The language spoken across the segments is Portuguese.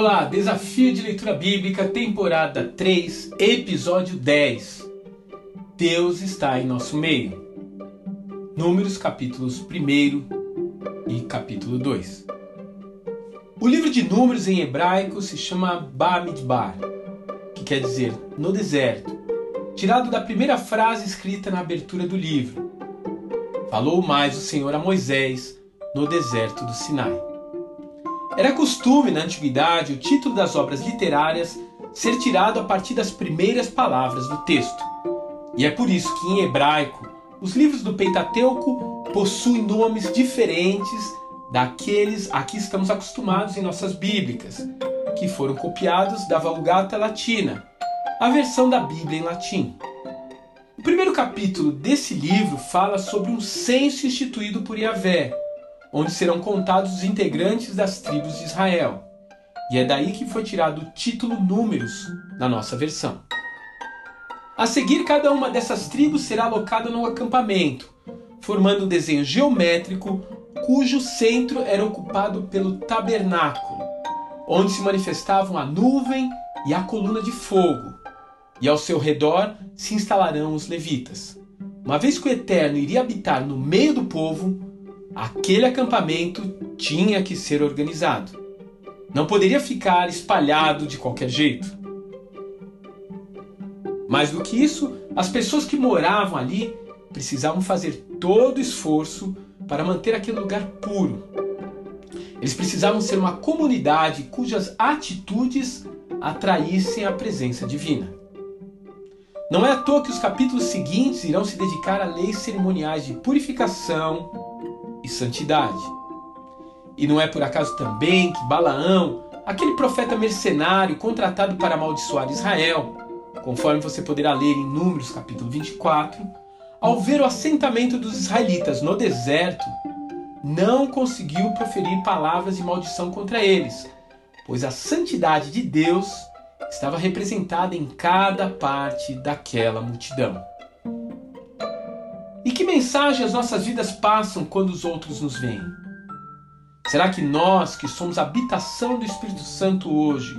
Olá, Desafio de Leitura Bíblica, temporada 3, episódio 10. Deus está em nosso meio. Números, capítulos 1 e capítulo 2. O livro de Números em hebraico se chama Bamidbar, que quer dizer no deserto, tirado da primeira frase escrita na abertura do livro. Falou mais o Senhor a Moisés no deserto do Sinai. Era costume na antiguidade o título das obras literárias ser tirado a partir das primeiras palavras do texto. E é por isso que em hebraico os livros do Pentateuco possuem nomes diferentes daqueles a que estamos acostumados em nossas bíblicas, que foram copiados da Vulgata Latina, a versão da Bíblia em latim. O primeiro capítulo desse livro fala sobre um censo instituído por Yahvé, onde serão contados os integrantes das tribos de Israel. E é daí que foi tirado o título Números na nossa versão. A seguir, cada uma dessas tribos será alocada num acampamento, formando um desenho geométrico cujo centro era ocupado pelo tabernáculo, onde se manifestavam a nuvem e a coluna de fogo, e ao seu redor se instalarão os levitas. Uma vez que o Eterno iria habitar no meio do povo, aquele acampamento tinha que ser organizado. Não poderia ficar espalhado de qualquer jeito. Mais do que isso, as pessoas que moravam ali precisavam fazer todo o esforço para manter aquele lugar puro. Eles precisavam ser uma comunidade cujas atitudes atraíssem a presença divina. Não é à toa que os capítulos seguintes irão se dedicar a leis cerimoniais de purificação, e santidade. E não é por acaso também que Balaão, aquele profeta mercenário contratado para amaldiçoar Israel, conforme você poderá ler em Números capítulo 24, ao ver o assentamento dos israelitas no deserto, não conseguiu proferir palavras de maldição contra eles, pois a santidade de Deus estava representada em cada parte daquela multidão. E que mensagem as nossas vidas passam quando os outros nos veem? Será que nós, que somos habitação do Espírito Santo hoje,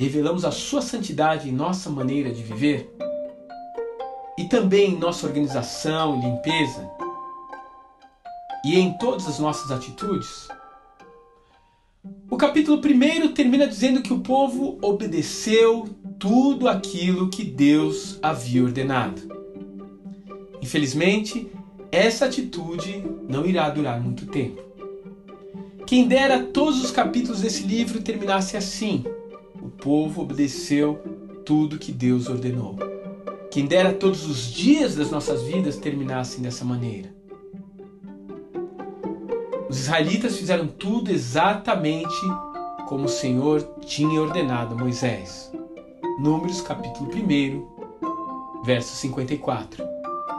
revelamos a sua santidade em nossa maneira de viver? E também em nossa organização e limpeza? E em todas as nossas atitudes? O capítulo 1 termina dizendo que o povo obedeceu tudo aquilo que Deus havia ordenado. Infelizmente, essa atitude não irá durar muito tempo. Quem dera todos os capítulos desse livro terminassem assim: o povo obedeceu tudo que Deus ordenou. Quem dera todos os dias das nossas vidas terminassem dessa maneira. Os israelitas fizeram tudo exatamente como o Senhor tinha ordenado a Moisés. Números capítulo 1, verso 54.